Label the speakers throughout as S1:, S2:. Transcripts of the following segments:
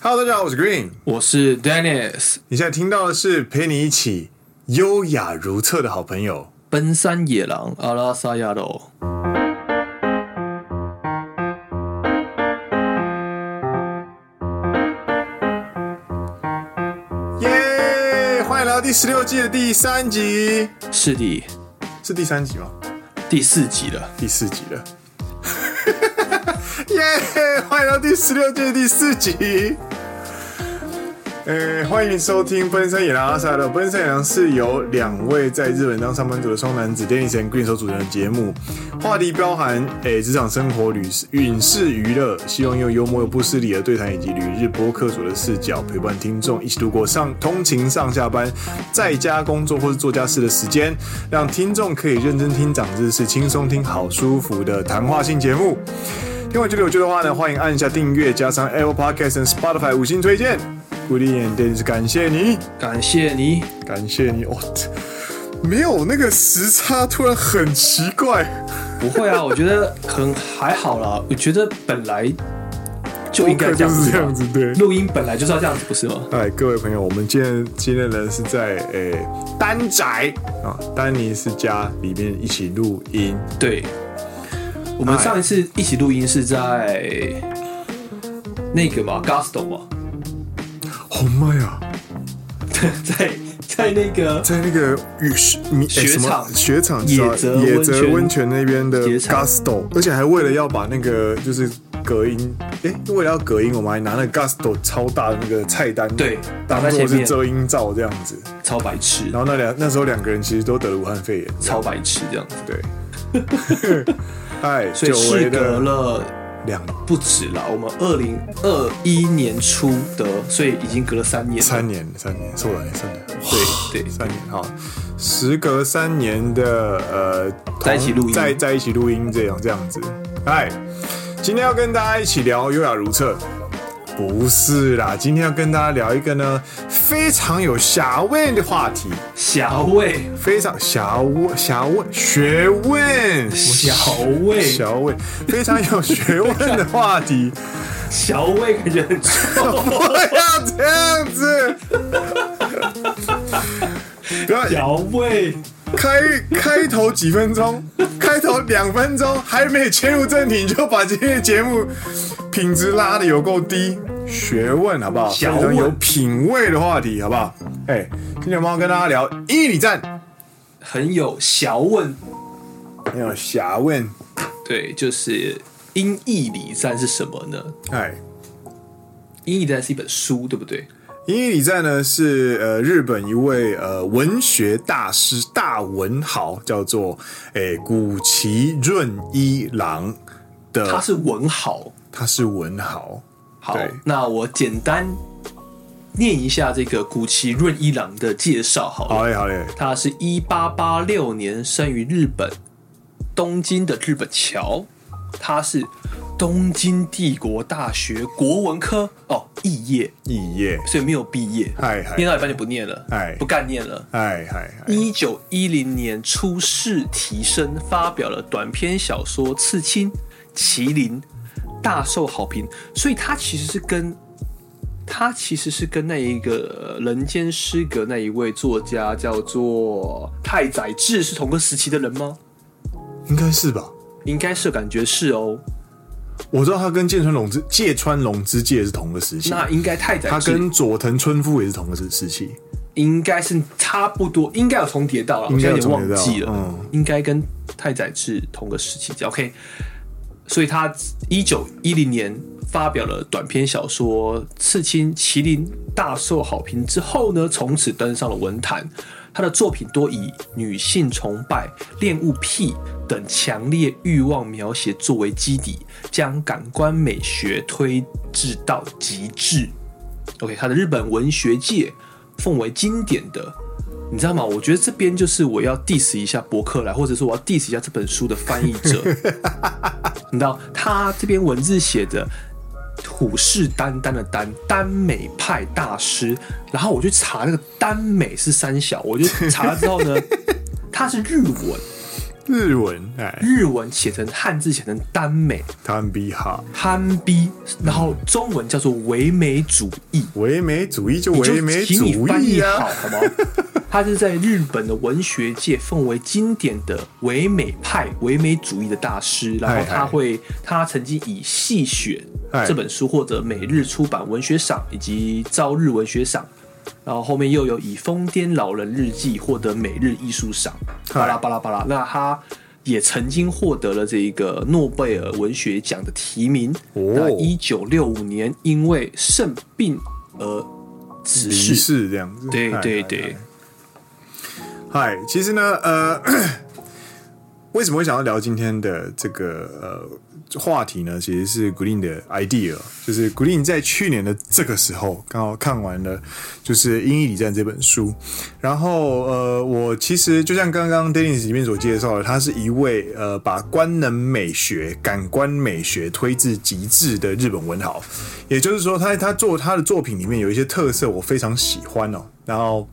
S1: Hello，大家好，我是 Green，
S2: 我是 Dennis。
S1: 你现在听到的是陪你一起优雅如厕的好朋友——
S2: 奔山野狼阿拉萨亚罗。
S1: 耶！欢迎来到第十六季的第三集。
S2: 是的，
S1: 是第三集吗？
S2: 第四集了，
S1: 第四集了。耶欢迎来到第十六季的第四集。呃，欢迎收听《奔山野狼阿萨的奔山野狼》是由两位在日本当上班族的双男子 Dennis and Green 所主持的节目，话题包含诶职场生活、旅事、影视娱乐，希望用幽默又不失礼的对谈以及旅日播客组的视角，陪伴听众一起度过上通勤上下班、在家工作或是做家事的时间，让听众可以认真听长知识，轻松听好舒服的谈话性节目。听完觉得有趣的话呢，欢迎按下订阅，加上 Apple Podcast 和 Spotify 五星推荐。鼓励点点，感谢你，
S2: 感谢你，
S1: 感谢你。哦，没有那个时差，突然很奇怪。
S2: 不会啊，我觉得很还好啦。我觉得本来就应该这样子，
S1: 这样子对。
S2: 录音本来就是要这样子，不是吗？
S1: 哎，各位朋友，我们今天今天呢是在诶丹宅啊，丹尼斯家里面一起录音。
S2: 对，我们上一次一起录音是在那个嘛，Gusto 嘛。
S1: 好妈呀！
S2: 在在那个
S1: 在那个雨雪雪场雪场
S2: 野泽
S1: 野泽温泉那边的 Gusto，而且还为了要把那个就是隔音，哎，为了要隔音，我们还拿那个 Gusto 超大的那个菜单，
S2: 对，
S1: 当做是遮音罩这样子，
S2: 超白痴。
S1: 然后那两那时候两个人其实都得了武汉肺炎，
S2: 超白痴这样子，
S1: 对。哎，
S2: 所以事隔了。
S1: 两
S2: 不止了，我们二零二一年初的，所以已经隔了三年。
S1: 三年，三年，错了，三年。
S2: 对对，
S1: 三年哈，时隔三年的呃，
S2: 在一起录音，
S1: 在在一起录音这样这样子。哎，今天要跟大家一起聊优雅如厕。不是啦，今天要跟大家聊一个呢非常有学问的话题。
S2: 学问，
S1: 非常学问，学问，学问，
S2: 学问，
S1: 学问，非常有学问的话题。
S2: 学问感觉很臭，
S1: 不要这样子。
S2: 学问，
S1: 开开头几分钟，开头两分钟还没切入正题，你就把今天的节目。品质拉的有够低，学问好不好？非常有品味的话题好不好？哎，今天我们要跟大家聊英译礼赞，
S2: 很有学问，
S1: 很有学问。
S2: 对，就是音译礼赞是什么呢？
S1: 哎，
S2: 音译礼赞是一本书，对不对？
S1: 音译礼赞呢是呃日本一位呃文学大师大文豪，叫做诶古崎润一郎的，
S2: 他是文豪。
S1: 他是文豪，
S2: 好，那我简单念一下这个古崎润一郎的介绍，好了，
S1: 好嘞，好嘞。
S2: 他是一八八六年生于日本东京的日本桥，他是东京帝国大学国文科哦肄业，肄业，所以没有毕业，
S1: 嗨嗨，
S2: 念到一半就不念了，
S1: 哎，
S2: 不干念了，
S1: 哎嗨，
S2: 一九一零年出世提升，发表了短篇小说《刺青》《麒麟》。大受好评，所以他其实是跟他其实是跟那一个人间失格那一位作家叫做太宰治是同个时期的人吗？
S1: 应该是吧，
S2: 应该是，感觉是哦。
S1: 我知道他跟芥川龙之芥川龙之介是同个时期，
S2: 那应该太宰治。
S1: 他跟佐藤春夫也是同个时时期，
S2: 应该是差不多，应该有重叠到了，我现在有点忘记了，嗯，应该跟太宰治同个时期，OK。所以他一九一零年发表了短篇小说《刺青》，麒麟大受好评之后呢，从此登上了文坛。他的作品多以女性崇拜、恋物癖等强烈欲望描写作为基底，将感官美学推至到极致。OK，他的日本文学界奉为经典的。你知道吗？我觉得这边就是我要 diss 一下博客来，或者说我要 diss 一下这本书的翻译者。你知道他这边文字写的虎视眈眈的眈，耽美派大师。然后我去查那个耽美是三小，我就查了之后呢，它是日文，
S1: 日文，哎，
S2: 日文写成汉字写成耽美，
S1: 贪美哈，
S2: 耽比，然后中文叫做唯美主义，
S1: 唯美主义就唯美主义啊，
S2: 好，好吗？它是在日本的文学界奉为经典的唯美派、唯美主义的大师，然后他会，他曾经以《细雪》这本书获得每日出版文学赏以及朝日文学赏。然后后面又有以《疯癫老人日记》获得每日艺术赏，巴拉巴拉巴拉。那他也曾经获得了这个诺贝尔文学奖的提名。那一九六五年因为肾病而辞世，
S1: 这样子。
S2: 对对对。
S1: 嗨，其实呢，呃，为什么会想要聊今天的这个呃？话题呢，其实是 Green 的 idea，就是 Green 在去年的这个时候刚好看完了，就是《英译礼赞》这本书。然后呃，我其实就像刚刚 Dennis 里面所介绍的，他是一位呃把官能美学、感官美学推至极致的日本文豪。也就是说他，他他做他的作品里面有一些特色，我非常喜欢哦。然后。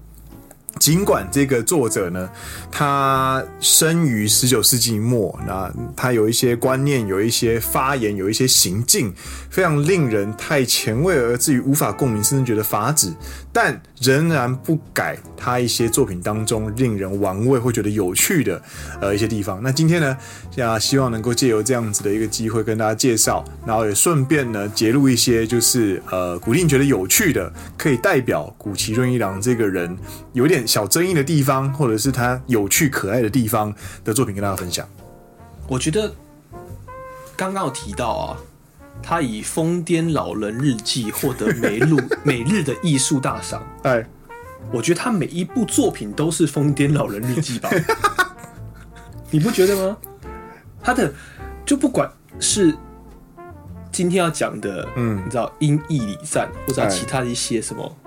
S1: 尽管这个作者呢，他生于十九世纪末，那他有一些观念，有一些发言，有一些行径，非常令人太前卫，而至于无法共鸣，甚至觉得发指，但仍然不改他一些作品当中令人玩味，会觉得有趣的呃一些地方。那今天呢，啊，希望能够借由这样子的一个机会跟大家介绍，然后也顺便呢揭露一些就是呃古令觉得有趣的，可以代表古崎润一郎这个人有点小争议的地方，或者是他有趣可爱的地方的作品跟大家分享。
S2: 我觉得刚刚有提到啊，他以《疯癫老人日记》获得每日 每日的艺术大赏。
S1: 哎，
S2: 我觉得他每一部作品都是《疯癫老人日记》吧？你不觉得吗？他的就不管是今天要讲的，嗯，你知道《音译礼赞》，或者其他的一些什么。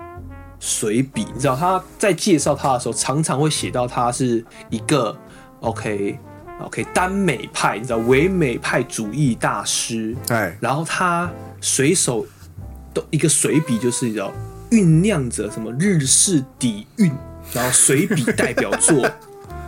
S2: 随笔，你知道他在介绍他的时候，常常会写到他是一个 OK OK 耽美派，你知道唯美派主义大师。
S1: 哎，
S2: 然后他随手都一个随笔，就是你知道酝酿着什么日式底蕴，然后随笔代表作，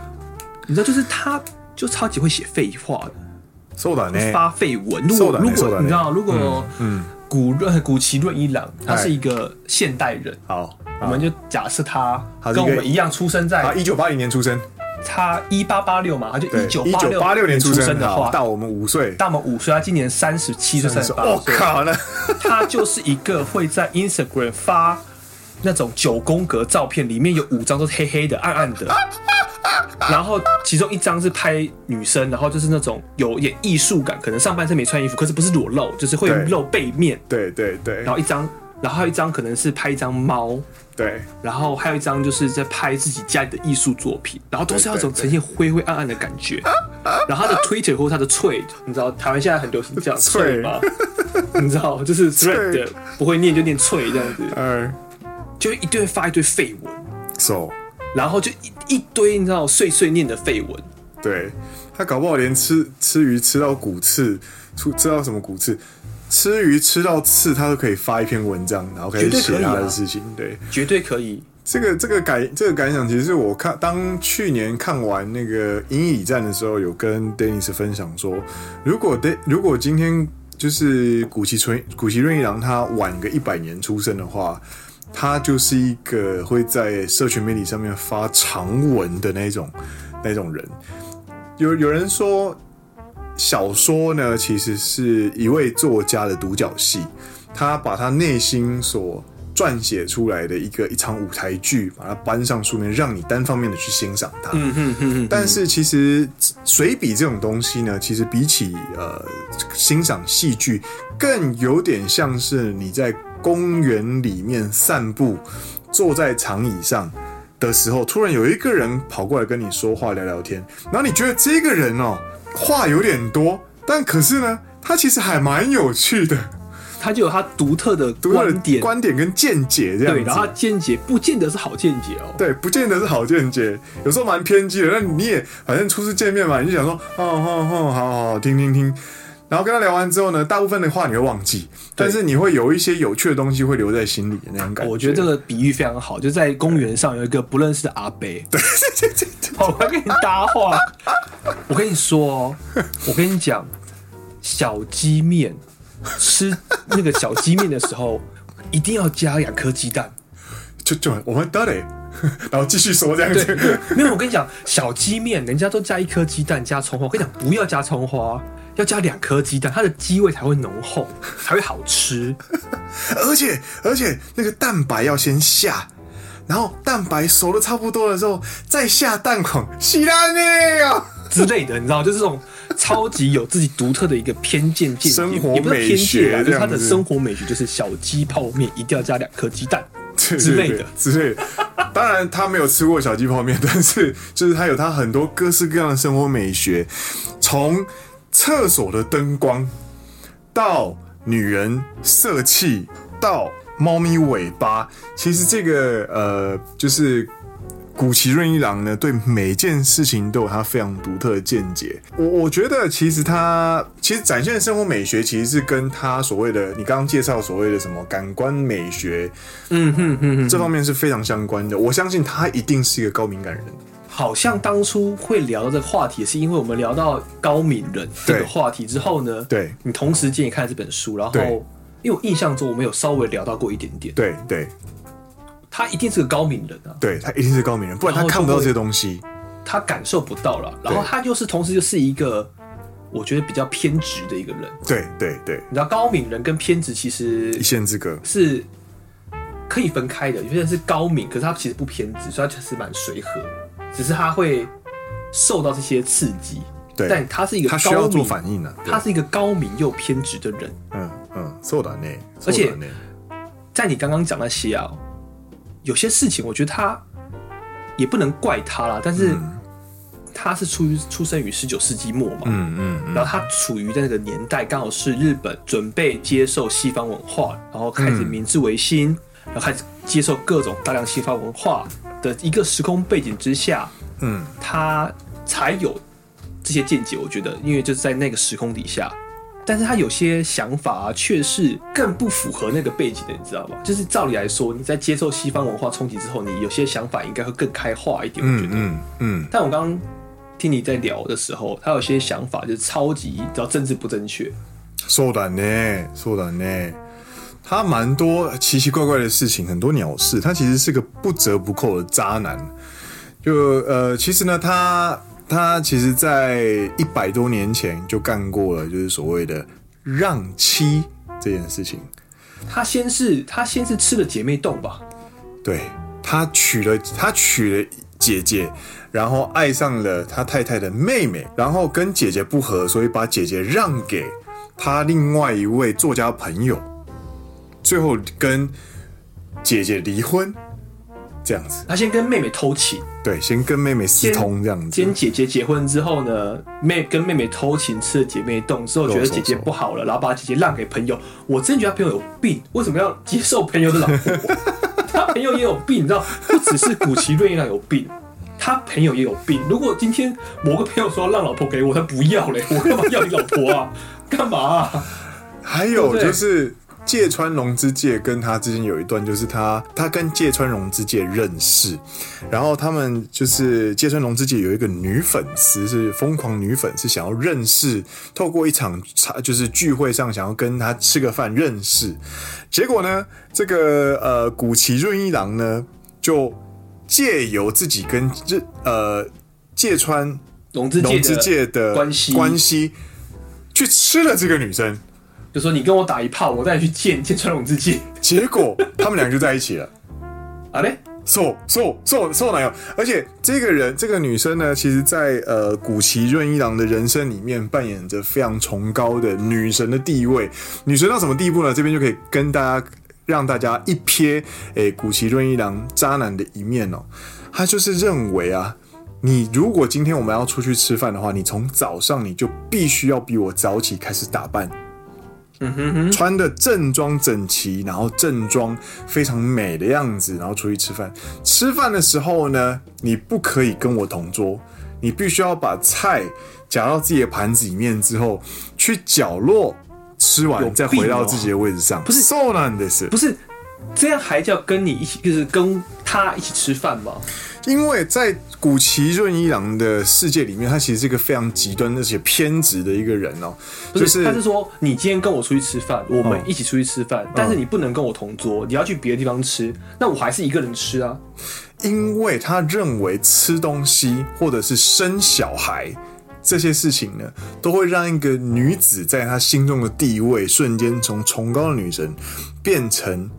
S2: 你知道就是他就超级会写废话的，
S1: そうだね，
S2: 发废文。如果如果你知道，如果
S1: 嗯。嗯
S2: 古润古奇润一郎，他是一个现代人。
S1: 好，
S2: 我们就假设他跟我们一样出生在
S1: 一九八零年出生，
S2: 他一八八六嘛，他就一九一九八六年出生的话，
S1: 大我们五岁，
S2: 大我们五岁，他今年三十七岁，三十八岁。
S1: 我靠，那
S2: 他就是一个会在 Instagram 发那种九宫格照片，里面有五张都是黑黑的、暗暗的。然后其中一张是拍女生，然后就是那种有点艺术感，可能上半身没穿衣服，可是不是裸露，就是会露背面。
S1: 对对对。
S2: 然后一张，然后还有一张可能是拍一张猫。
S1: 对。
S2: 然后还有一张就是在拍自己家里的艺术作品，然后都是那种呈现灰灰暗暗的感觉。然后他的 Twitter 或他的 Tweet，你知道台湾现在很流行这样脆吗？你知道就是 Thread 不会念就念脆这样子。嗯。就一堆发一堆废文。
S1: So。
S2: 然后就一一堆你知道碎碎念的废文，
S1: 对，他搞不好连吃吃鱼吃到骨刺，出吃到什么骨刺，吃鱼吃到刺，他都可以发一篇文章，然后开始写他的事情，对，
S2: 绝对可以。
S1: 这个这个感这个感想，其实是我看当去年看完那个《阴翳礼赞》的时候，有跟 Dennis 分享说，如果 D 如果今天就是谷崎润谷崎润一郎他晚个一百年出生的话。他就是一个会在社群媒体上面发长文的那种那种人。有有人说，小说呢其实是一位作家的独角戏，他把他内心所撰写出来的一个一场舞台剧，把它搬上书面，让你单方面的去欣赏它。
S2: 嗯嗯嗯。
S1: 但是其实随笔这种东西呢，其实比起呃欣赏戏剧，更有点像是你在。公园里面散步，坐在长椅上的时候，突然有一个人跑过来跟你说话聊聊天，然后你觉得这个人哦话有点多，但可是呢，他其实还蛮有趣的，
S2: 他就有他独特的观点、
S1: 观点跟见解这样子。
S2: 对，然后他见解不见得是好见解哦，
S1: 对，不见得是好见解，有时候蛮偏激的。那你也反正初次见面嘛，你就想说，哦哦哦，好好好，听听听。然后跟他聊完之后呢，大部分的话你会忘记，但是你会有一些有趣的东西会留在心里的那种感觉。
S2: 我觉得这个比喻非常好，就在公园上有一个不认识的阿伯，
S1: 对对对对，
S2: 跑来跟你搭话。我跟你说哦，我跟你讲，小鸡面吃那个小鸡面的时候，一定要加两颗鸡蛋。
S1: 就就我们得嘞，然后继续说这样子。
S2: 没有，我跟你讲，小鸡面人家都加一颗鸡蛋加葱花，我跟你讲不要加葱花，要加两颗鸡蛋，它的鸡味才会浓厚，才会好吃。
S1: 而且而且那个蛋白要先下。然后蛋白熟的差不多的时候，再下蛋黄，稀烂呢
S2: 之类的，你知道，就是这种超级有自己独特的一个偏见见
S1: 生活美学啊，
S2: 就是他的生活美学就是小鸡泡面一定要加两颗鸡蛋之类的
S1: 之类的。当然他没有吃过小鸡泡面，但是就是他有他很多各式各样的生活美学，从厕所的灯光到女人色气到。猫咪尾巴，其实这个呃，就是古奇润一郎呢，对每件事情都有他非常独特的见解。我我觉得，其实他其实展现的生活美学，其实是跟他所谓的你刚刚介绍所谓的什么感官美学，嗯哼哼哼，这方面是非常相关的。我相信他一定是一个高敏感人。
S2: 好像当初会聊这个话题，是因为我们聊到高敏人这个话题之后呢，
S1: 对，
S2: 你同时间也看这本书，然后。因为我印象中我们有稍微聊到过一点点，
S1: 对对，
S2: 他一定是个高敏人啊，
S1: 对他一定是高敏人，不然他看不到这些东西，
S2: 他感受不到了。然后他就是同时就是一个我觉得比较偏执的一个人，
S1: 对对对，
S2: 你知道高敏人跟偏执其实
S1: 一线之隔，
S2: 是可以分开的。有些人是高敏，可是他其实不偏执，所以他其实蛮随和，只是他会受到这些刺激。对，但他是一个高敏，他需要做反应的，他是一个高敏又偏执的人，
S1: 嗯。嗯，そうだね。
S2: 而且，在你刚刚讲那些啊，有些事情，我觉得他也不能怪他啦。但是，他是出于出生于十九世纪末嘛，嗯嗯，然后他处于在那个年代，刚好是日本准备接受西方文化，然后开始明治维新，然后开始 接受各种大量西方文化的一个时空背景之下，嗯，他才有这些见解。我觉得，因为就是在那个时空底下。但是他有些想法啊，却是更不符合那个背景的，你知道吗？就是照理来说，你在接受西方文化冲击之后，你有些想法应该会更开化一点。我觉得，嗯嗯。但我刚刚听你在聊的时候，他有些想法就是超级，你知道政治不正确。
S1: そうだね，そうだね。 他蛮多奇奇怪怪的事情，很多鸟事。他其实是个不折不扣的渣男。就呃，其实呢，他。他其实，在一百多年前就干过了，就是所谓的让妻这件事情。
S2: 他先是他先是吃了姐妹豆吧？
S1: 对，他娶了他娶了姐姐，然后爱上了他太太的妹妹，然后跟姐姐不和，所以把姐姐让给他另外一位作家朋友，最后跟姐姐离婚。这样子，
S2: 他先跟妹妹偷情，
S1: 对，先跟妹妹私通这样子。
S2: 跟姐姐结婚之后呢，妹跟妹妹偷情，吃了姐妹洞之后，觉得姐姐不好了，然后把姐姐让给朋友。我真觉得他朋友有病，为什么要接受朋友的老婆？他朋友也有病，你知道，不只是古奇瑞一郎有病，他朋友也有病。如果今天某个朋友说让老婆给我，他不要嘞，我干嘛要你老婆啊？干嘛啊？
S1: 还有就是。芥川龙之介跟他之间有一段，就是他他跟芥川龙之介认识，然后他们就是芥川龙之介有一个女粉丝是疯狂女粉，丝想要认识，透过一场茶就是聚会上想要跟他吃个饭认识，结果呢，这个呃古崎润一郎呢就借由自己跟这呃芥川
S2: 龙之介的关系
S1: 关系去吃了这个女生。
S2: 就说你跟我打一炮，我再去见见川龙之介。
S1: 结果他们两个就在一起了。
S2: 啊嘞，
S1: 受受受受男友，而且这个人这个女生呢，其实在，在呃古奇润一郎的人生里面扮演着非常崇高的女神的地位。女神到什么地步呢？这边就可以跟大家让大家一瞥，诶，古奇润一郎渣男的一面哦。他就是认为啊，你如果今天我们要出去吃饭的话，你从早上你就必须要比我早起开始打扮。嗯哼哼，穿的正装整齐，然后正装非常美的样子，然后出去吃饭。吃饭的时候呢，你不可以跟我同桌，你必须要把菜夹到自己的盘子里面之后，去角落吃完，再回到自己的位置上。
S2: 不是，
S1: そうなんです。
S2: 不是， 这样还叫跟你一起，就是跟他一起吃饭吗？
S1: 因为在古奇润一郎的世界里面，他其实是一个非常极端而且偏执的一个人哦。就是
S2: 他是说，你今天跟我出去吃饭，我们一起出去吃饭，但是你不能跟我同桌，你要去别的地方吃，那我还是一个人吃啊。
S1: 因为他认为吃东西或者是生小孩这些事情呢，都会让一个女子在他心中的地位瞬间从崇高的女神变成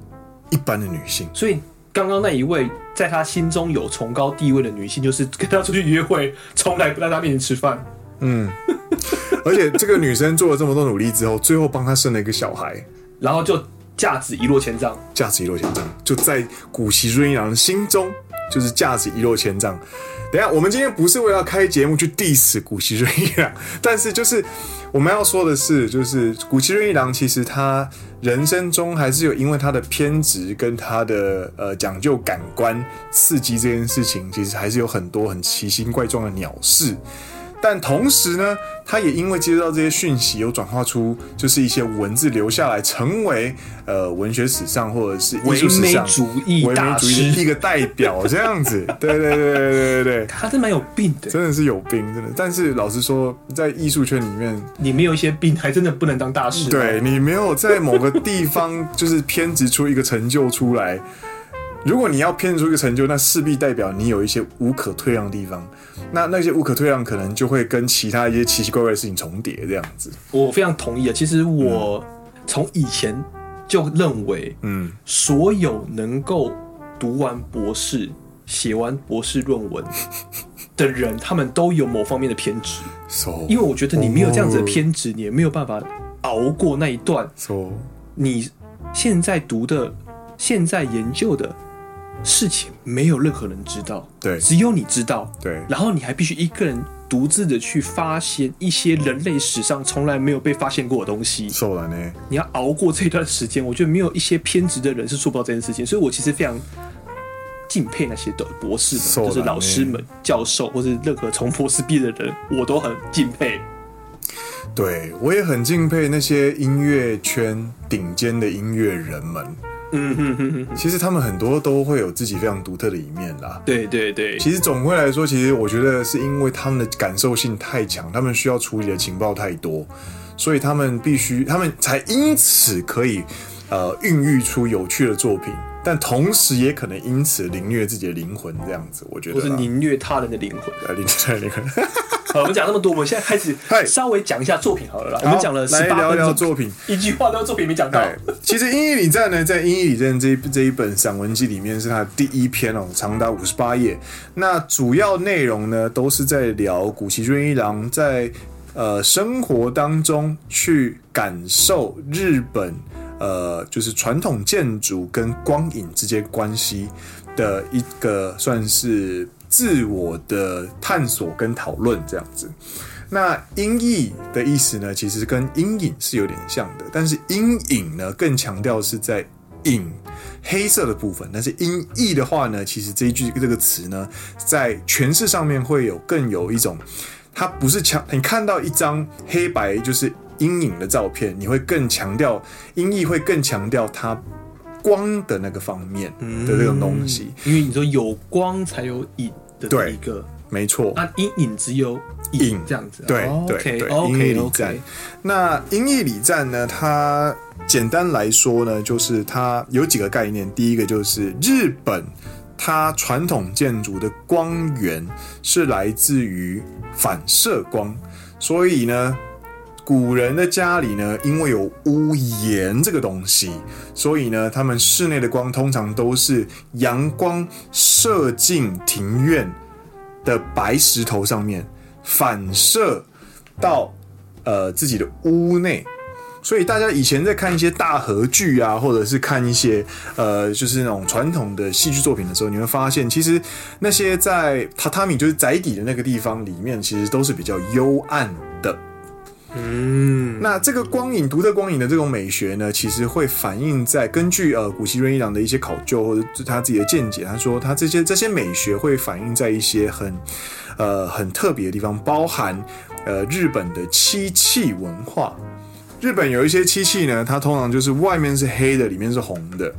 S1: 一般的女性。
S2: 所以刚刚那一位在他心中有崇高地位的女性，就是跟他出去约会，从来不在他面前吃饭。
S1: 嗯，而且这个女生做了这么多努力之后，最后帮他生了一个小孩，
S2: 然后就价值一落千丈。
S1: 价值一落千丈，就在古奇瑞一郎的心中。就是价值一落千丈。等一下，我们今天不是为了开节目去 diss 古奇润一郎，但是就是我们要说的是，就是古奇瑞一郎其实他人生中还是有因为他的偏执跟他的呃讲究感官刺激这件事情，其实还是有很多很奇形怪状的鸟事。但同时呢，他也因为接到这些讯息，有转化出就是一些文字留下来，成为呃文学史上或者是艺术史上
S2: 唯美主义大师
S1: 的一个代表，这样子。对对对对对对，
S2: 他是蛮有病的，
S1: 真的是有病，真的。但是老实说，在艺术圈里面，
S2: 你没有一些病，还真的不能当大师。
S1: 对，你没有在某个地方就是偏执出一个成就出来。如果你要偏出一个成就，那势必代表你有一些无可退让的地方。那那些无可退让，可能就会跟其他一些奇奇怪怪的事情重叠，这样子。
S2: 我非常同意啊！其实我从以前就认为，嗯，所有能够读完博士、写完博士论文 的人，他们都有某方面的偏执。
S1: So,
S2: 因为我觉得你没有这样子的偏执，你也没有办法熬过那一段。
S1: So,
S2: 你现在读的、现在研究的。事情没有任何人知道，
S1: 对，
S2: 只有你知道，
S1: 对。
S2: 然后你还必须一个人独自的去发现一些人类史上从来没有被发现过的东西。
S1: 受了呢，
S2: 你要熬过这段时间，我觉得没有一些偏执的人是做不到这件事情。所以我其实非常敬佩那些的博士们，就是老师们、教授或是任何从博士毕业的人，我都很敬佩。
S1: 对，我也很敬佩那些音乐圈顶尖的音乐人们。嗯哼哼哼，其实他们很多都会有自己非常独特的一面啦。
S2: 对对对，
S1: 其实总归来说，其实我觉得是因为他们的感受性太强，他们需要处理的情报太多，所以他们必须，他们才因此可以呃孕育出有趣的作品，但同时也可能因此凌虐自己的灵魂，这样子，我觉得。
S2: 或是凌虐他人的灵魂，
S1: 呃，凌虐他人的灵魂。
S2: 好，我们讲那么多，我们现在开始稍微讲一下作品好了啦。我们讲了十八分钟，
S1: 来聊聊作品，
S2: 一句话都作品没讲到。
S1: 其实《英译礼赞》呢，在《英译礼赞》这一这一本散文集里面是它的第一篇哦，长达五十八页。那主要内容呢，都是在聊古崎润一郎在呃生活当中去感受日本呃就是传统建筑跟光影之间关系的一个算是。自我的探索跟讨论这样子，那音译的意思呢，其实跟阴影是有点像的，但是阴影呢更强调是在影黑色的部分，但是音译的话呢，其实这一句这个词呢，在诠释上面会有更有一种，它不是强，你看到一张黑白就是阴影的照片，你会更强调音译会更强调它。光的那个方面的这种东西，
S2: 嗯，因为你说有光才有影的一个，
S1: 没错。
S2: 那，阴影只有影这样子，
S1: 对对对。音译礼赞，那音译礼赞呢？它简单来说呢，就是它有几个概念。第一个就是日本，它传统建筑的光源是来自于反射光，所以呢。古人的家里呢，因为有屋檐这个东西，所以呢，他们室内的光通常都是阳光射进庭院的白石头上面，反射到呃自己的屋内。所以大家以前在看一些大河剧啊，或者是看一些呃就是那种传统的戏剧作品的时候，你会发现，其实那些在榻榻米就是宅邸的那个地方里面，其实都是比较幽暗。嗯，那这个光影独特光影的这种美学呢，其实会反映在根据呃古希润一郎的一些考究或者他自己的见解，他说他这些这些美学会反映在一些很呃很特别的地方，包含呃日本的漆器文化。日本有一些漆器呢，它通常就是外面是黑的，里面是红的。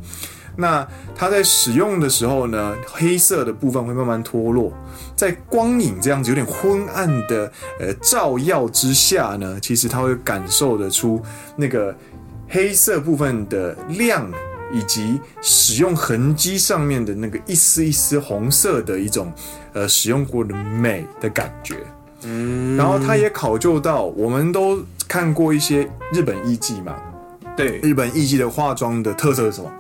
S1: 那它在使用的时候呢，黑色的部分会慢慢脱落，在光影这样子有点昏暗的呃照耀之下呢，其实它会感受得出那个黑色部分的亮，以及使用痕迹上面的那个一丝一丝红色的一种呃使用过的美的感觉。嗯，然后它也考究到，我们都看过一些日本艺妓嘛，
S2: 对，
S1: 日本艺妓的化妆的特色是什么？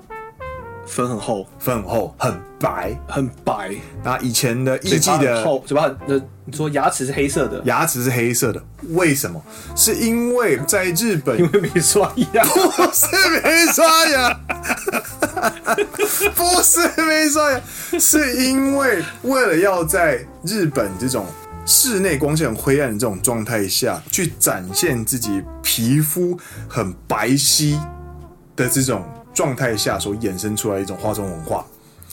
S2: 粉很厚，
S1: 粉很厚，很白，
S2: 很白。
S1: 那以前的艺妓的
S2: 厚，嘴巴很，那你说牙齿是黑色的，
S1: 牙齿是黑色的，为什么？是因为在日本，
S2: 因为没刷牙，
S1: 不是没刷牙，不是没刷牙，是因为为了要在日本这种。室内光线很灰暗的这种状态下去展现自己皮肤很白皙的这种状态下所衍生出来一种化妆文化。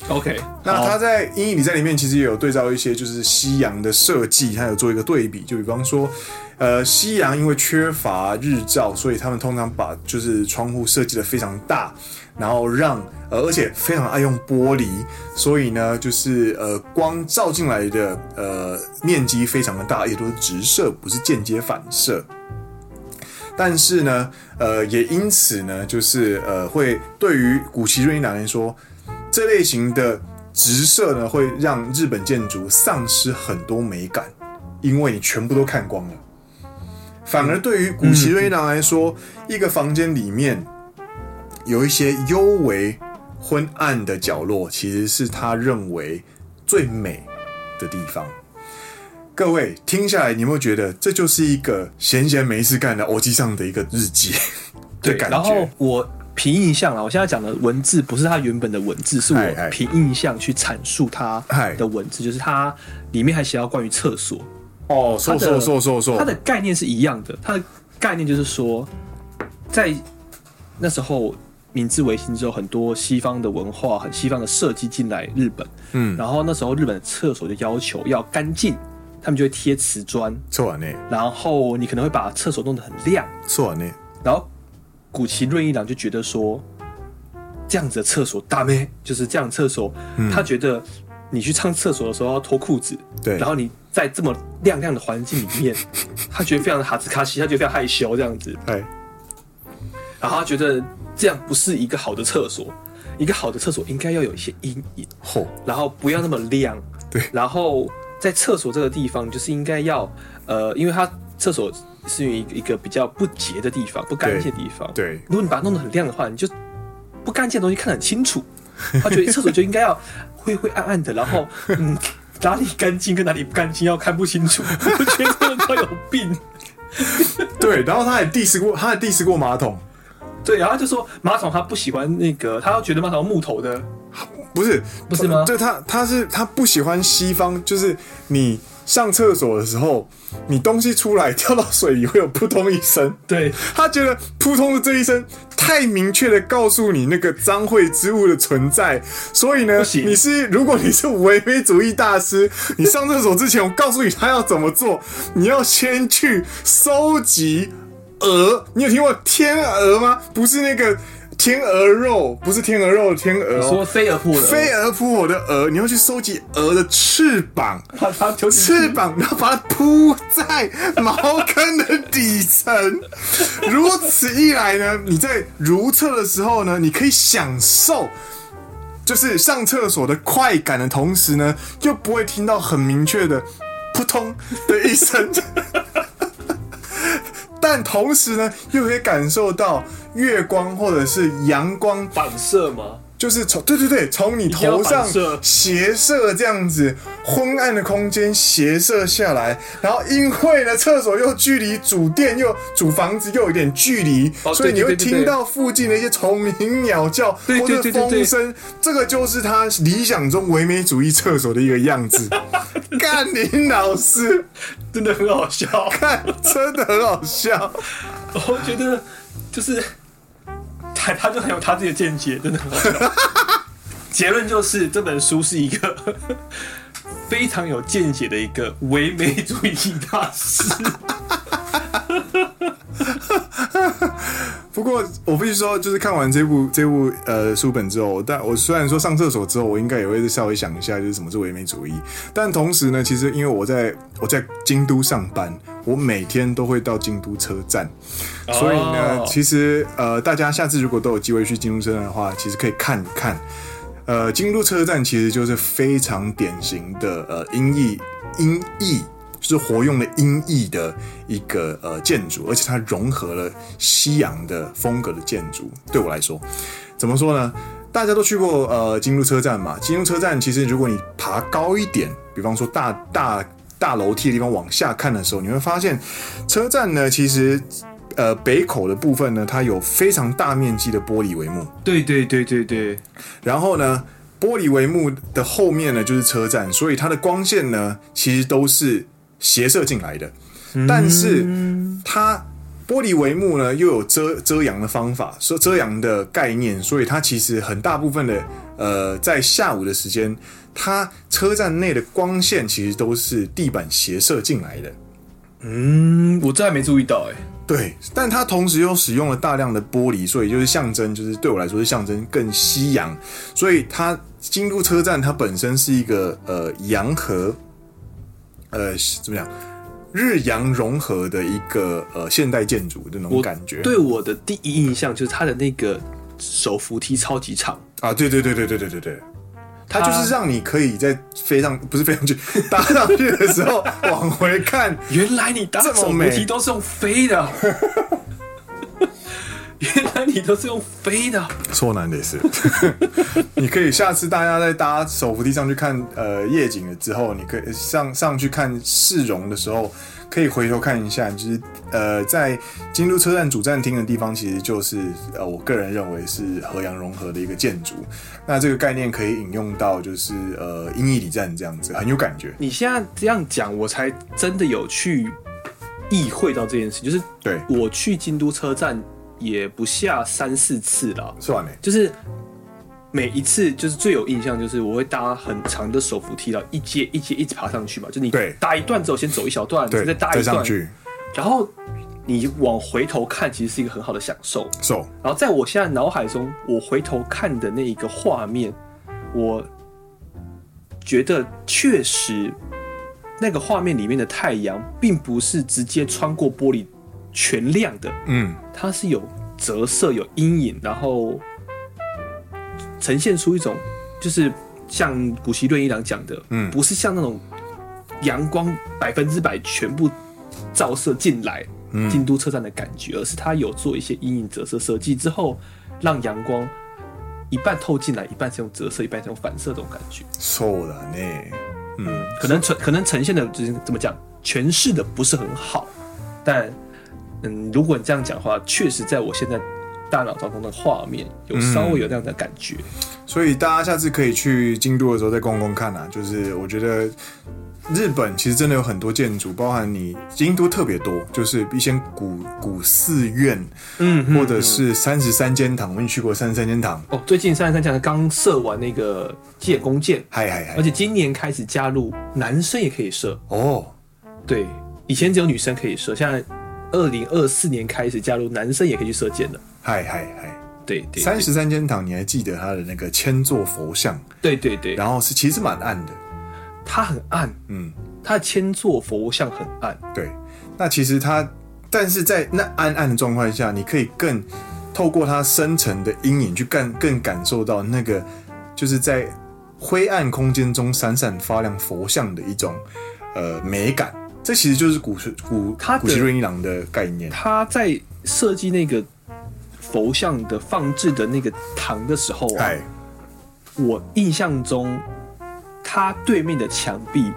S2: OK，
S1: 那他在《阴影里在里面其实也有对照一些就是西洋的设计，他有做一个对比，就比方说，呃，西洋因为缺乏日照，所以他们通常把就是窗户设计得非常大。然后让呃，而且非常爱用玻璃，所以呢，就是呃，光照进来的呃面积非常的大，也都是直射，不是间接反射。但是呢，呃，也因此呢，就是呃，会对于古崎润一郎来说，这类型的直射呢，会让日本建筑丧失很多美感，因为你全部都看光了。反而对于古崎润一郎来说，一个房间里面。有一些幽微昏暗的角落，其实是他认为最美的地方。各位听下来，你有没有觉得这就是一个闲闲没事干的欧吉桑的一个日记？
S2: 对，然后我凭印象啊，我现在讲的文字不是他原本的文字，是我凭印象去阐述他的文字，就是他里面还写到关于厕所。
S1: 哦，说说说说说，
S2: 它的概念是一样的，它的概念就是说，在那时候。明治维新之后，很多西方的文化、很西方的设计进来日本，嗯，然后那时候日本的厕所就要求要干净，他们就会贴瓷砖，
S1: 错完呢，
S2: 然后你可能会把厕所弄得很亮，
S1: 错完呢，
S2: 然后古奇润一郎就觉得说，这样子的厕所大咩，就是这样厕所，嗯，他觉得你去上厕所的时候要脱裤子，
S1: 对，
S2: 然后你在这么亮亮的环境里面，他觉得非常的哈兹卡西，他觉得非常害羞这样子，
S1: 对，
S2: 然后他觉得。这样不是一个好的厕所，一个好的厕所应该要有一些阴影，
S1: 哦，
S2: 然后不要那么亮，
S1: 对，
S2: 然后在厕所这个地方就是应该要，呃，因为它厕所是一个一个比较不洁的地方，不干净的地方，
S1: 对，
S2: 如果你把它弄得很亮的话，你就不干净的东西看得很清楚，他觉得厕所就应该要灰灰暗暗的，然后嗯，哪里干净跟哪里不干净要看不清楚，我觉得他有病，
S1: 对，然后他还 diss 过，他还 diss 过马桶。
S2: 对，然后就说马桶他不喜欢那个，他要觉得马桶木头的，
S1: 不是
S2: 不是吗？
S1: 对他他是他不喜欢西方，就是你上厕所的时候，你东西出来掉到水里会有扑通一声，
S2: 对，
S1: 他觉得扑通的这一声太明确的告诉你那个脏秽之物的存在，所以呢，你是如果你是唯美主义大师，你上厕所之前，我告诉你他要怎么做，你要先去收集。鹅，你有听过天鹅吗？不是那个天鹅肉，不是天鹅肉的天鹅，
S2: 你说飞蛾扑的，
S1: 飞蛾扑火的蛾，你要去收集鹅的翅膀，
S2: 把它
S1: 翅膀，然后把它铺在茅坑的底层。如此一来呢，你在如厕的时候呢，你可以享受就是上厕所的快感的同时呢，又不会听到很明确的扑通的一声。但同时呢，又可以感受到月光或者是阳光
S2: 反射吗？
S1: 就是从对对对，从你头上斜射这样子昏暗的空间斜射下来，然后因为呢，厕所又距离主店又主房子又有点距离，所以你会听到附近的一些虫鸣鸟叫或者风声，这个就是他理想中唯美主义厕所的一个样子。干林老师！
S2: 真的很好笑，
S1: 看真的很好笑，
S2: 我觉得就是。他他就很有他自己的见解，真的很好笑。结论就是这本书是一个 非常有见解的一个唯美主义大师。
S1: 不过我必须说，就是看完这部这部呃书本之后，但我虽然说上厕所之后，我应该也会稍微想一下，就是什么是唯美主义。但同时呢，其实因为我在我在京都上班，我每天都会到京都车站，所以呢，哦、其实呃，大家下次如果都有机会去京都车站的话，其实可以看看。呃，京都车站其实就是非常典型的呃阴翳阴翳。就是活用了音译的一个呃建筑，而且它融合了西洋的风格的建筑。对我来说，怎么说呢？大家都去过呃京都车站嘛？京都车站其实如果你爬高一点，比方说大大大楼梯的地方往下看的时候，你会发现车站呢，其实呃北口的部分呢，它有非常大面积的玻璃帷幕。
S2: 对对对对对。
S1: 然后呢，玻璃帷幕的后面呢就是车站，所以它的光线呢，其实都是。斜射进来的，但是它玻璃帷幕呢又有遮遮阳的方法，说遮阳的概念，所以它其实很大部分的呃，在下午的时间，它车站内的光线其实都是地板斜射进来的。
S2: 嗯，我这还没注意到哎。
S1: 对，但它同时又使用了大量的玻璃，所以就是象征，就是对我来说是象征更夕阳。所以它京都车站它本身是一个呃洋河。呃，怎么讲？日洋融合的一个呃现代建筑的那种感觉。
S2: 对我的第一印象就是它的那个手扶梯超级长
S1: 啊！对对对对对对对对，它就是让你可以在飞上，不是飞上去，搭上去的时候往回看。
S2: 原来你搭手扶梯都是用飞的。原来你都是用飞的，
S1: 错难的是，你可以下次大家在搭手扶梯上去看呃夜景了之后，你可以上上去看市容的时候，可以回头看一下，就是呃在京都车站主站厅的地方，其实就是呃我个人认为是河洋融合的一个建筑。那这个概念可以引用到就是呃阴翳里站这样子，很有感觉。
S2: 你现在这样讲，我才真的有去意会到这件事，就是对我去京都车站。也不下三四次了，
S1: 算了，
S2: 就是每一次就是最有印象，就是我会搭很长的手扶梯了，一阶一阶一直爬上去嘛，就你搭一段之后先走一小段，再搭一段，然后你往回头看，其实是一个很好的享受。
S1: 受，
S2: 然后在我现在脑海中，我回头看的那一个画面，我觉得确实那个画面里面的太阳，并不是直接穿过玻璃。全亮的，嗯，它是有折射、有阴影，然后呈现出一种，就是像古希润一郎讲的，嗯，不是像那种阳光百分之百全部照射进来京都车站的感觉，而是它有做一些阴影折射设计之后，让阳光一半透进来，一半是用折射，一半是用反射这种感觉。
S1: 错了呢，嗯，
S2: 可能呈可能呈现的就是怎么讲，诠释的不是很好，但。嗯，如果你这样讲的话，确实在我现在大脑当中的画面有稍微有那样的感觉。嗯，
S1: 所以大家下次可以去京都的时候再逛逛看啊。就是我觉得日本其实真的有很多建筑，包含你京都特别多，就是一些古古寺院，嗯，或者是三十三间堂。我跟你去过三十三间堂
S2: 哦。最近三十三间堂刚射完那个吉野弓箭，
S1: 嗨嗨嗨！
S2: 而且今年开始加入男生也可以射
S1: 哦。
S2: 对，以前只有女生可以射，现在。二零二四年开始加入，男生也可以去射箭了。
S1: 嗨嗨嗨，
S2: 对对，
S1: 三十三间堂，你还记得他的那个千座佛像？
S2: 对对对，
S1: 然后是其实蛮暗的，
S2: 它很暗，嗯，它的千座佛像很暗。
S1: 对，那其实它，但是在那暗暗的状况下，你可以更透过它深层的阴影去更更感受到那个就是在灰暗空间中闪闪发亮佛像的一种呃美感。这其实就是古古谷崎润一郎的概念。
S2: 他在设计那个佛像的放置的那个堂的时候啊，我印象中，他对面的墙壁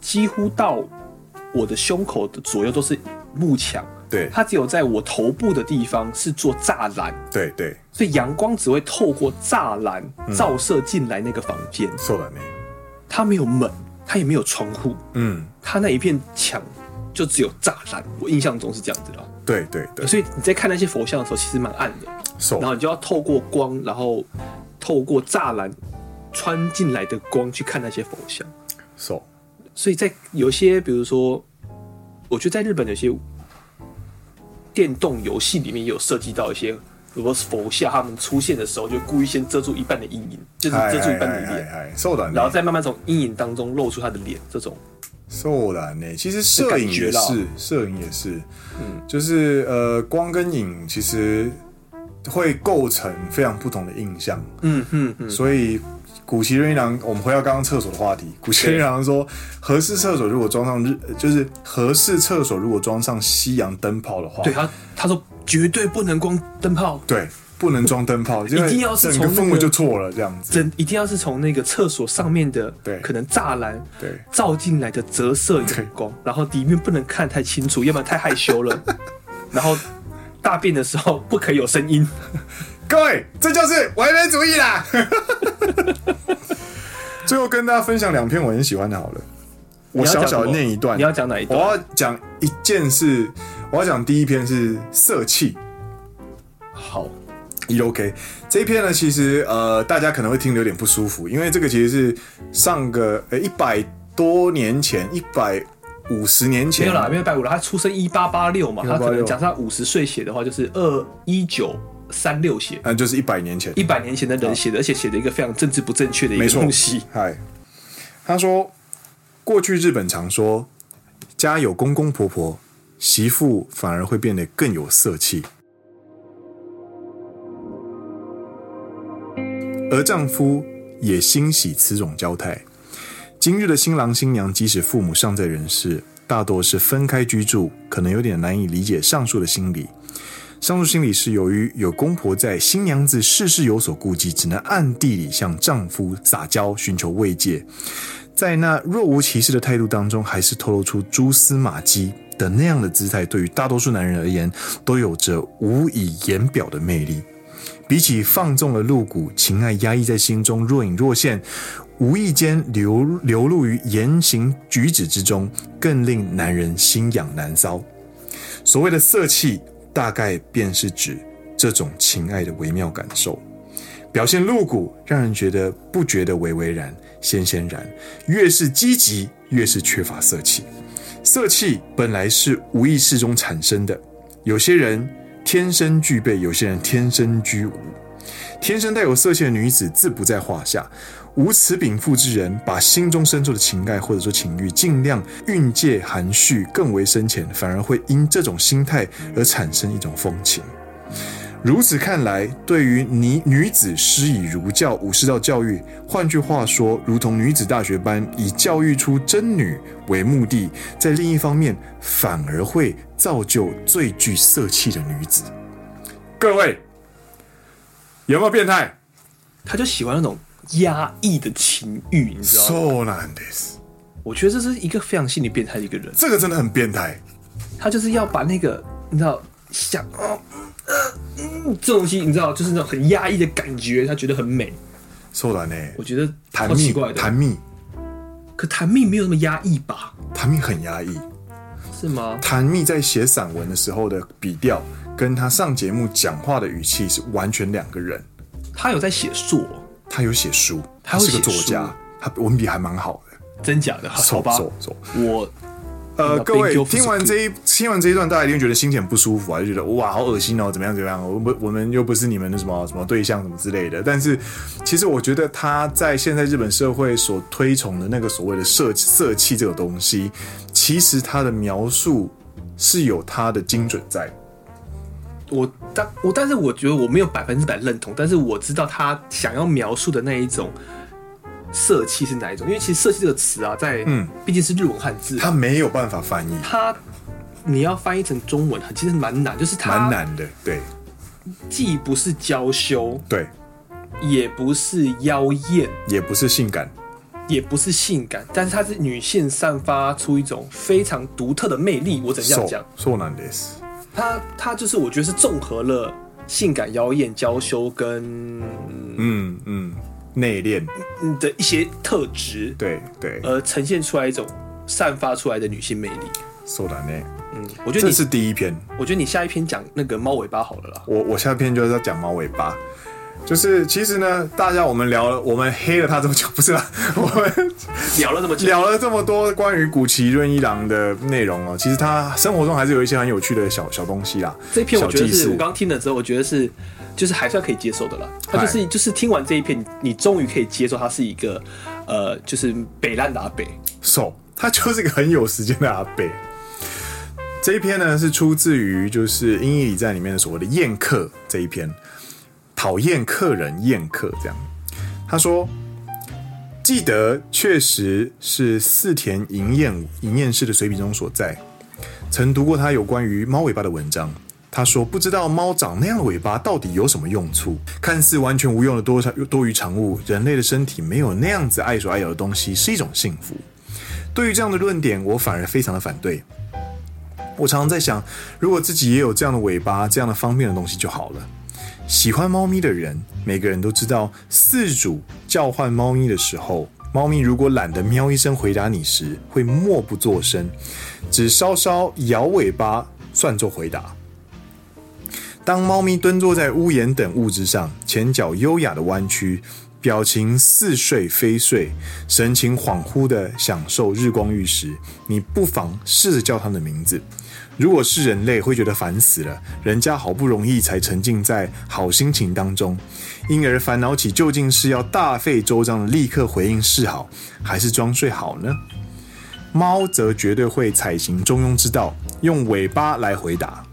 S2: 几乎到我的胸口的左右都是幕墙。
S1: 对，
S2: 他只有在我头部的地方是做栅栏。
S1: 对对，
S2: 所以阳光只会透过栅栏照射进来那个房间。
S1: 是的，没，
S2: 他没有门。它也没有窗户，
S1: 嗯，
S2: 它那一片墙就只有栅栏，我印象中是这样子的。
S1: 对对对，
S2: 所以你在看那些佛像的时候，其实蛮暗的。
S1: So,
S2: 然后你就要透过光，然后透过栅栏穿进来的光去看那些佛像。
S1: So,
S2: 所以在有些，比如说，我觉得在日本有些电动游戏里面也有涉及到一些，如果是佛像他们出现的时候，就故意先遮住一半的阴影，就是遮住一半的脸，然后再慢慢从阴影当中露出他的脸，这种。
S1: 受然呢，其实摄影也是，摄影也是，嗯，就是呃，光跟影其实会构成非常不同的印象，
S2: 嗯嗯嗯，
S1: 所以古奇瑞一郎，我们回到刚刚厕所的话题，谷崎润一郎说，和式厕所如果装上日，就是和式厕所如果装上西洋灯泡的话，
S2: 对他他说绝对不能光灯泡，
S1: 对。不能装灯泡，一定要是从氛围就错了，这样子。
S2: 真一定要是从那个厕所上面的，对，可能栅栏，
S1: 对，
S2: 照进来的折射阳光，然后里面不能看太清楚，要不然太害羞了。然后大便的时候不可以有声音。
S1: 各位，这就是完美主义啦。最后跟大家分享两篇我很喜欢的，好了，我小小的念一段。
S2: 你要讲哪一段？
S1: 我要讲一件事，我要讲第一篇是色气。
S2: 好。
S1: 一 OK，这一篇呢，其实呃，大家可能会听得有点不舒服，因为这个其实是上个呃一百多年前，一百五十年前
S2: 没有啦，没有一百五了。他出生一八八六嘛，他可能假设他五十岁写的话，就是二一九三六写，
S1: 嗯，就是一百年前，
S2: 一百年前的人写的，而且写的一个非常政治不正确的一个东西。
S1: 嗨，他说，过去日本常说，家有公公婆婆，媳妇反而会变得更有色气。而丈夫也欣喜此种交态。今日的新郎新娘，即使父母尚在人世，大多是分开居住，可能有点难以理解上述的心理。上述心理是由于有公婆在，新娘子事事有所顾忌，只能暗地里向丈夫撒娇，寻求慰藉。在那若无其事的态度当中，还是透露出蛛丝马迹的那样的姿态，对于大多数男人而言，都有着无以言表的魅力。比起放纵的露骨情爱，压抑在心中若隐若现，无意间流流露于言行举止之中，更令男人心痒难搔。所谓的色气，大概便是指这种情爱的微妙感受，表现露骨，让人觉得不觉得微微然、鲜鲜然。越是积极，越是缺乏色气。色气本来是无意识中产生的，有些人。天生具备，有些人天生居无。天生带有色气的女子自不在话下。无此禀赋之人，把心中深处的情爱或者说情欲，尽量蕴藉含蓄，更为深浅，反而会因这种心态而产生一种风情。如此看来，对于女女子施以儒教武士道教育，换句话说，如同女子大学般以教育出真女为目的，在另一方面反而会造就最具色气的女子。各位有没有变态？
S2: 他就喜欢那种压抑的情欲，你知道
S1: 吗。
S2: 我觉得这是一个非常心理变态的一个人。
S1: 这个真的很变态。
S2: 他就是要把那个你知道想哦。呃，嗯，这东西你知道，就是那种很压抑的感觉，他觉得很美。
S1: 说完呢，
S2: 我觉得好奇怪的。
S1: 谭蜜，
S2: 可谭蜜没有那么压抑吧？
S1: 谭蜜很压抑，
S2: 是吗？
S1: 谭蜜在写散文的时候的笔调，跟他上节目讲话的语气是完全两个人。
S2: 他有在写作，
S1: 他有写书，他是个作家，他文笔还蛮好的。
S2: 真假的？好吧，我。
S1: 呃，各位听完这一听完这一段，大家一定觉得心情不舒服啊，就觉得哇，好恶心哦，怎么样怎么样？我们我们又不是你们的什么什么对象什么之类的。但是，其实我觉得他在现在日本社会所推崇的那个所谓的色色气这个东西，其实他的描述是有他的精准在。
S2: 我但我但是我觉得我没有百分之百认同，但是我知道他想要描述的那一种。色气是哪一种？因为其实“色气”这个词啊，在嗯，毕竟是日文汉字，
S1: 它没有办法翻译。
S2: 它你要翻译成中文，其实蛮难，就是它
S1: 蛮难的。对，
S2: 既不是娇羞，
S1: 对，
S2: 也不是妖艳，
S1: 也不是性感，
S2: 也不是性感，但是它是女性散发出一种非常独特的魅力。我怎样讲？そう
S1: なんです，
S2: 它它就是我觉得是综合了性感、妖艳、娇羞跟
S1: 嗯嗯。内敛
S2: 的一些特质，
S1: 对对，
S2: 而呈现出来一种散发出来的女性魅力。
S1: そうだね，
S2: 嗯，我觉得
S1: 这是第一篇。
S2: 我觉得你下一篇讲那个猫尾巴好了啦。
S1: 我我下一篇就是要讲猫尾巴。就是其实呢，大家我们聊了，我们黑了他这么久，不是啦，我们
S2: 聊了这么久，
S1: 聊了这么多关于古奇润一郎的内容哦。其实他生活中还是有一些很有趣的小小东西啦。
S2: 这篇我觉得是我刚听了之后，我觉得是就是还算可以接受的了。他就是就是听完这一篇，你终于可以接受他是一个呃，就是北烂的阿北。
S1: So，他就是一个很有时间的阿北。这一篇呢是出自于就是《英译礼赞》里面的所谓的宴客这一篇。讨厌客人宴客这样，他说：“记得确实是四田银宴银彦士的随笔中所在，曾读过他有关于猫尾巴的文章。他说不知道猫长那样的尾巴到底有什么用处，看似完全无用的多多余长物。人类的身体没有那样子碍手碍脚的东西是一种幸福。对于这样的论点，我反而非常的反对。我常常在想，如果自己也有这样的尾巴，这样的方便的东西就好了。”喜欢猫咪的人，每个人都知道，饲主叫唤猫咪的时候，猫咪如果懒得喵一声回答你时，会默不作声，只稍稍摇尾巴算作回答。当猫咪蹲坐在屋檐等物质上，前脚优雅的弯曲，表情似睡非睡，神情恍惚的享受日光浴时，你不妨试着叫它的名字。如果是人类，会觉得烦死了。人家好不容易才沉浸在好心情当中，因而烦恼起究竟是要大费周章的立刻回应示好，还是装睡好呢？猫则绝对会采行中庸之道，用尾巴来回答。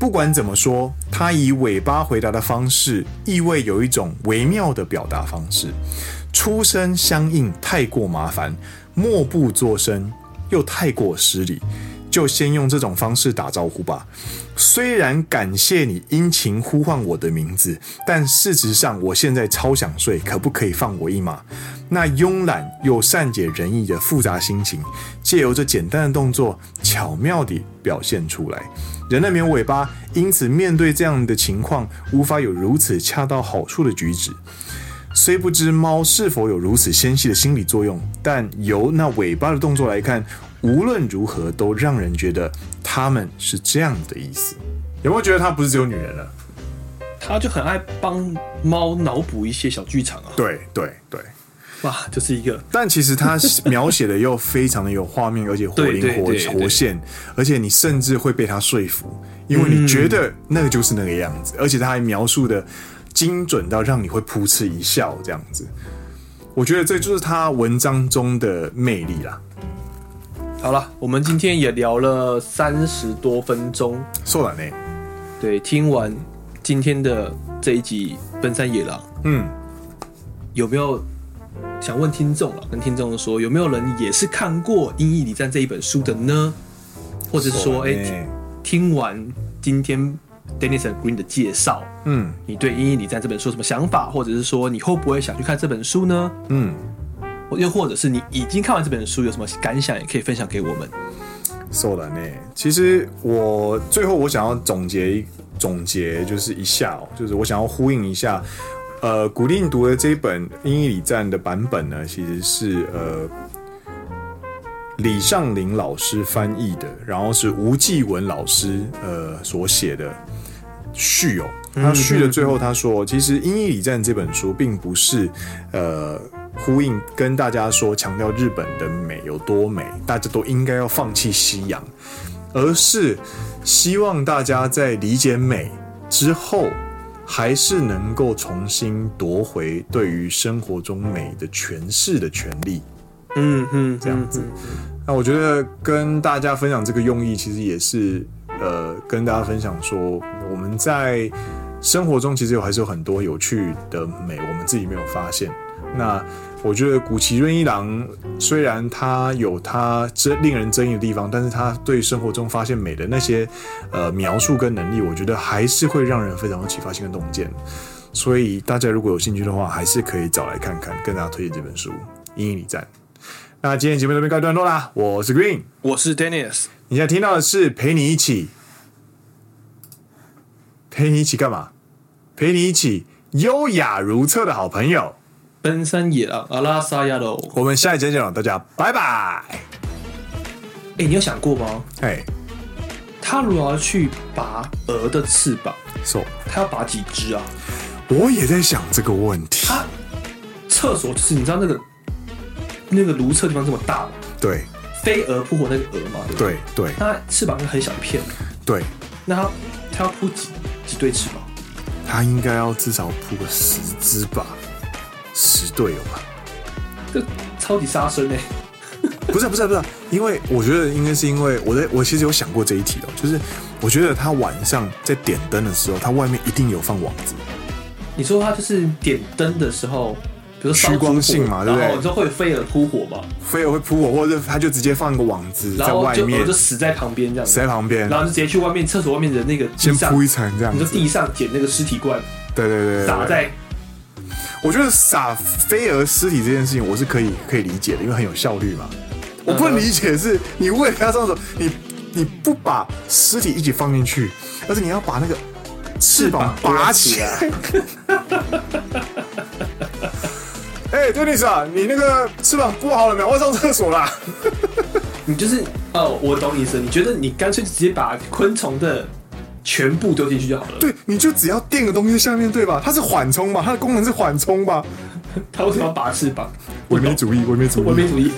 S1: 不管怎么说，他以尾巴回答的方式，意味有一种微妙的表达方式。出声相应太过麻烦，默不作声又太过失礼。就先用这种方式打招呼吧。虽然感谢你殷勤呼唤我的名字，但事实上我现在超想睡，可不可以放我一马？那慵懒又善解人意的复杂心情，借由这简单的动作，巧妙地表现出来。人类没有尾巴，因此面对这样的情况，无法有如此恰到好处的举止。虽不知猫是否有如此纤细的心理作用，但由那尾巴的动作来看。无论如何，都让人觉得他们是这样的意思。有没有觉得它不是只有女人了？
S2: 他就很爱帮猫脑补一些小剧场啊。
S1: 对对对，
S2: 哇，就是一个。
S1: 但其实他描写的又非常的有画面，而且活灵活活现，而且你甚至会被他说服，因为你觉得那个就是那个样子，嗯、而且他还描述的精准到让你会噗嗤一笑这样子。我觉得这就是他文章中的魅力啦。
S2: 好了，我们今天也聊了三十多分钟。
S1: 说完呢？
S2: 对，听完今天的这一集《奔山野狼》，嗯，有没有想问听众了？跟听众说，有没有人也是看过《英译礼赞》这一本书的呢？或者是说，哎、欸，听完今天 Dennis Green 的介绍，嗯，你对《英译礼赞》这本书有什么想法？或者是说，你会不会想去看这本书呢？嗯。又或者是你已经看完这本书，有什么感想，也可以分享给我们。
S1: 说了呢，其实我最后我想要总结总结，就是一下哦，就是我想要呼应一下，呃，古令读的这一本《英译礼赞》的版本呢，其实是呃李尚林老师翻译的，然后是吴继文老师呃所写的序哦。他序的最后他说，其实《英译礼赞》这本书并不是呃。呼应跟大家说，强调日本的美有多美，大家都应该要放弃西洋，而是希望大家在理解美之后，还是能够重新夺回对于生活中美的诠释的权利。嗯嗯，这样子。那我觉得跟大家分享这个用意，其实也是呃，跟大家分享说，我们在生活中其实有还是有很多有趣的美，我们自己没有发现。那我觉得古崎润一郎虽然他有他这令人争议的地方，但是他对生活中发现美的那些呃描述跟能力，我觉得还是会让人非常有启发性跟洞见。所以大家如果有兴趣的话，还是可以找来看看，跟大家推荐这本书《阴翳礼赞》。那今天节目这边告一段落啦，我是 Green，
S2: 我是 Dennis，
S1: 你现在听到的是陪你一起陪你一起干嘛？陪你一起优雅如厕的好朋友。
S2: 奔山野狼阿拉萨亚喽，
S1: 我们下一节见了，大家拜拜。哎、
S2: 欸，你有想过吗？
S1: 哎，
S2: 他如果要去拔鹅的翅膀，
S1: 说、
S2: 他要拔几只啊？
S1: 我也在想这个问题。
S2: 他厕所就是你知道那个那个如厕地方这么大吗？
S1: 对，
S2: 飞蛾扑火那个蛾嘛，对
S1: 对对。
S2: 它翅膀是很小一片，
S1: 对。
S2: 那他他要铺几几对翅膀？
S1: 他应该要至少铺个十只吧，十队友吧？
S2: 这超级杀生 哎！
S1: 不是不是不是，因为我觉得应该是因为我在我其实有想过这一题哦，就是我觉得他晚上在点灯的时候，他外面一定有放网子。
S2: 你说他就是点灯的时候，比如说
S1: 趋光性嘛，对不对？
S2: 然后就会飞蛾扑火嘛，
S1: 飞蛾会扑火，或者他就直接放一个网子在外面，
S2: 就死在旁边这样，
S1: 死在旁边，
S2: 然后就直接去外面厕所外面的那个
S1: 先铺一层这样，
S2: 你就地上捡那个尸体罐，
S1: 对对对，
S2: 撒在。
S1: 我觉得撒飞蛾尸体这件事情，我是可以可以理解的，因为很有效率嘛。我不能理解的是，你为了要上手，你你不把尸体一起放进去，而是你要把那个翅膀拔起来。哎，对，丽莎，你那个翅膀剥好了没有？我要上厕所啦。
S2: 你就是哦，我懂你意思。你觉得你干脆直接把昆虫的。全部丢进去就好了。
S1: 对，你就只要垫个东西在下面对吧？它是缓冲吧？它的功能是缓冲吧？
S2: 它为什么要拔翅膀？
S1: 唯美主义，唯美主义，
S2: 唯美主义。